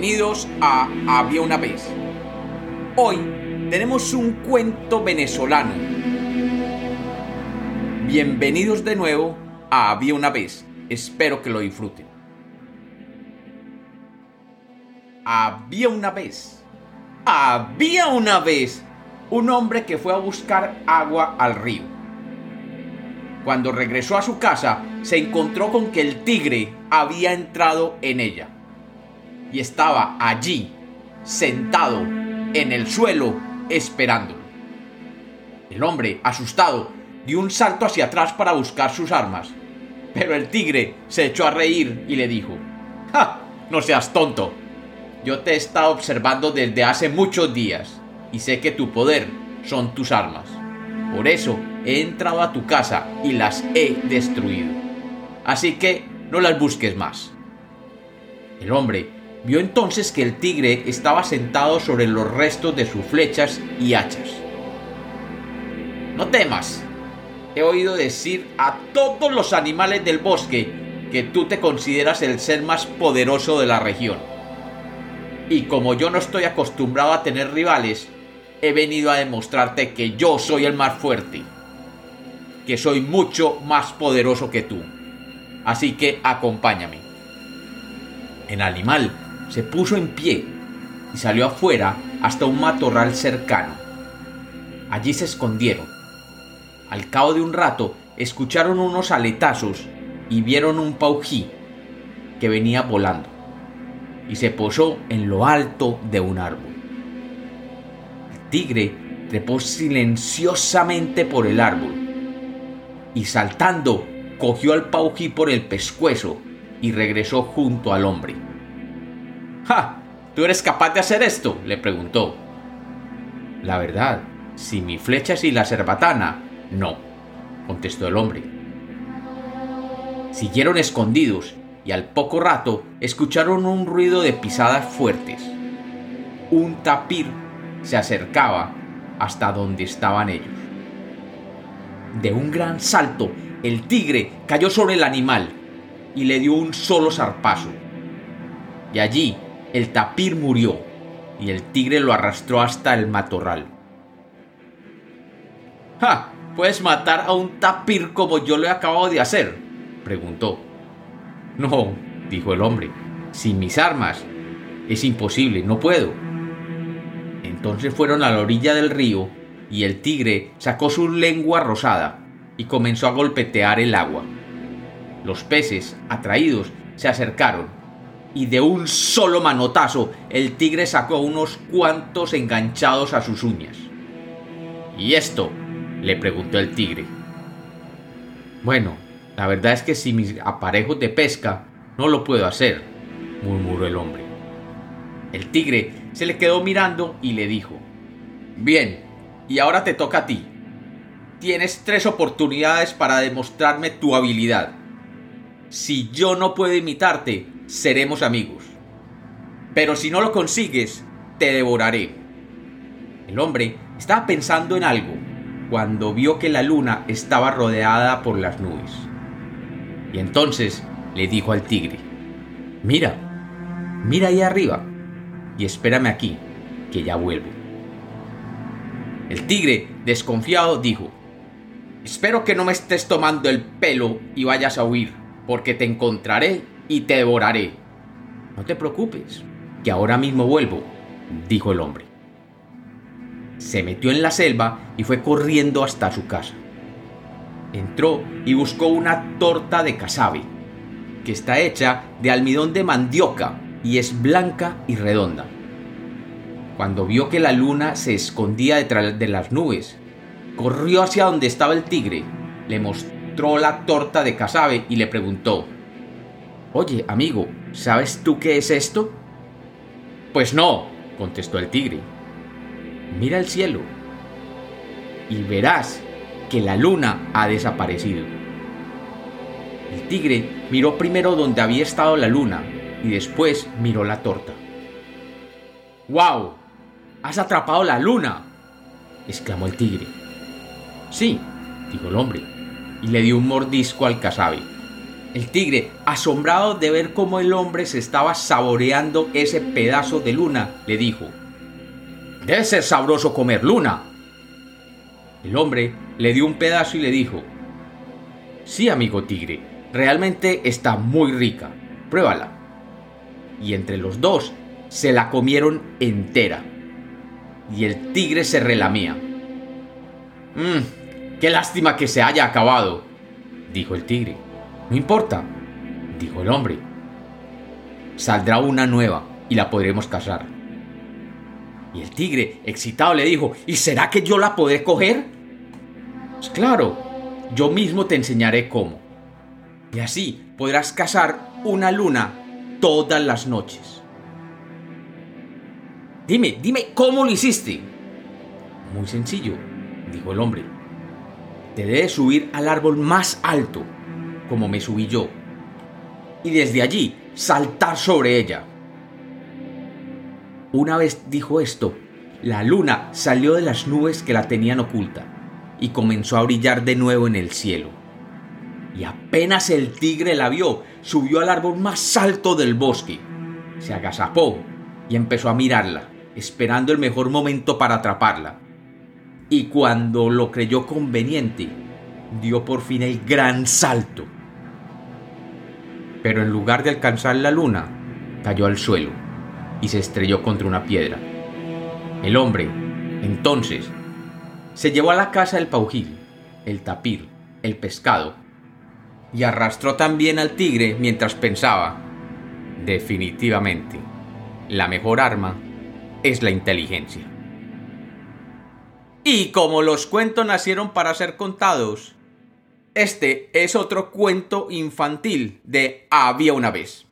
Bienvenidos a Había una vez. Hoy tenemos un cuento venezolano. Bienvenidos de nuevo a Había una vez. Espero que lo disfruten. Había una vez. Había una vez un hombre que fue a buscar agua al río. Cuando regresó a su casa, se encontró con que el tigre había entrado en ella y estaba allí, sentado en el suelo, esperándolo. El hombre, asustado, dio un salto hacia atrás para buscar sus armas, pero el tigre se echó a reír y le dijo, ¡Ja! No seas tonto. Yo te he estado observando desde hace muchos días y sé que tu poder son tus armas. Por eso he entrado a tu casa y las he destruido. Así que no las busques más. El hombre vio entonces que el tigre estaba sentado sobre los restos de sus flechas y hachas. No temas. He oído decir a todos los animales del bosque que tú te consideras el ser más poderoso de la región. Y como yo no estoy acostumbrado a tener rivales, he venido a demostrarte que yo soy el más fuerte, que soy mucho más poderoso que tú. Así que acompáñame. El animal se puso en pie y salió afuera hasta un matorral cercano. Allí se escondieron. Al cabo de un rato escucharon unos aletazos y vieron un paují que venía volando y se posó en lo alto de un árbol. El tigre trepó silenciosamente por el árbol y saltando cogió al paují por el pescuezo y regresó junto al hombre. ¡Ja! ¿Tú eres capaz de hacer esto? le preguntó. La verdad, si mi flecha es y la cerbatana, no, contestó el hombre. Siguieron escondidos y al poco rato escucharon un ruido de pisadas fuertes. Un tapir se acercaba hasta donde estaban ellos. De un gran salto, el tigre cayó sobre el animal y le dio un solo zarpazo. Y allí el tapir murió y el tigre lo arrastró hasta el matorral. ¡Ja! ¿Puedes matar a un tapir como yo lo he acabado de hacer? preguntó. No, dijo el hombre, sin mis armas. Es imposible, no puedo. Entonces fueron a la orilla del río y el tigre sacó su lengua rosada y comenzó a golpetear el agua. Los peces, atraídos, se acercaron y de un solo manotazo el tigre sacó unos cuantos enganchados a sus uñas. ¿Y esto? le preguntó el tigre. Bueno, la verdad es que sin mis aparejos de pesca no lo puedo hacer, murmuró el hombre. El tigre se le quedó mirando y le dijo, Bien, y ahora te toca a ti. Tienes tres oportunidades para demostrarme tu habilidad. Si yo no puedo imitarte, seremos amigos. Pero si no lo consigues, te devoraré. El hombre estaba pensando en algo cuando vio que la luna estaba rodeada por las nubes. Y entonces le dijo al tigre, mira, mira ahí arriba y espérame aquí, que ya vuelvo. El tigre, desconfiado, dijo, espero que no me estés tomando el pelo y vayas a huir, porque te encontraré y te devoraré. No te preocupes, que ahora mismo vuelvo, dijo el hombre. Se metió en la selva y fue corriendo hasta su casa. Entró y buscó una torta de casabe, que está hecha de almidón de mandioca y es blanca y redonda. Cuando vio que la luna se escondía detrás de las nubes, corrió hacia donde estaba el tigre, le mostró la torta de casabe y le preguntó, Oye, amigo, ¿sabes tú qué es esto? Pues no, contestó el tigre. Mira el cielo y verás que la luna ha desaparecido. El tigre miró primero donde había estado la luna y después miró la torta. ¡Wow! ¡Has atrapado la luna! exclamó el tigre. Sí, dijo el hombre, y le dio un mordisco al casabe. El tigre, asombrado de ver cómo el hombre se estaba saboreando ese pedazo de luna, le dijo, Debe ser sabroso comer luna. El hombre le dio un pedazo y le dijo, Sí, amigo tigre, realmente está muy rica, pruébala. Y entre los dos se la comieron entera. Y el tigre se relamía. Mmm, qué lástima que se haya acabado, dijo el tigre. No importa, dijo el hombre. Saldrá una nueva y la podremos cazar. Y el tigre, excitado, le dijo, ¿y será que yo la podré coger? Pues claro, yo mismo te enseñaré cómo. Y así podrás cazar una luna todas las noches. Dime, dime, ¿cómo lo hiciste? Muy sencillo, dijo el hombre. Te debes subir al árbol más alto como me subí yo, y desde allí saltar sobre ella. Una vez dijo esto, la luna salió de las nubes que la tenían oculta y comenzó a brillar de nuevo en el cielo. Y apenas el tigre la vio, subió al árbol más alto del bosque, se agazapó y empezó a mirarla, esperando el mejor momento para atraparla. Y cuando lo creyó conveniente, dio por fin el gran salto pero en lugar de alcanzar la luna, cayó al suelo y se estrelló contra una piedra. El hombre, entonces, se llevó a la casa el paujil, el tapir, el pescado, y arrastró también al tigre mientras pensaba, definitivamente, la mejor arma es la inteligencia. Y como los cuentos nacieron para ser contados, este es otro cuento infantil de Había una vez.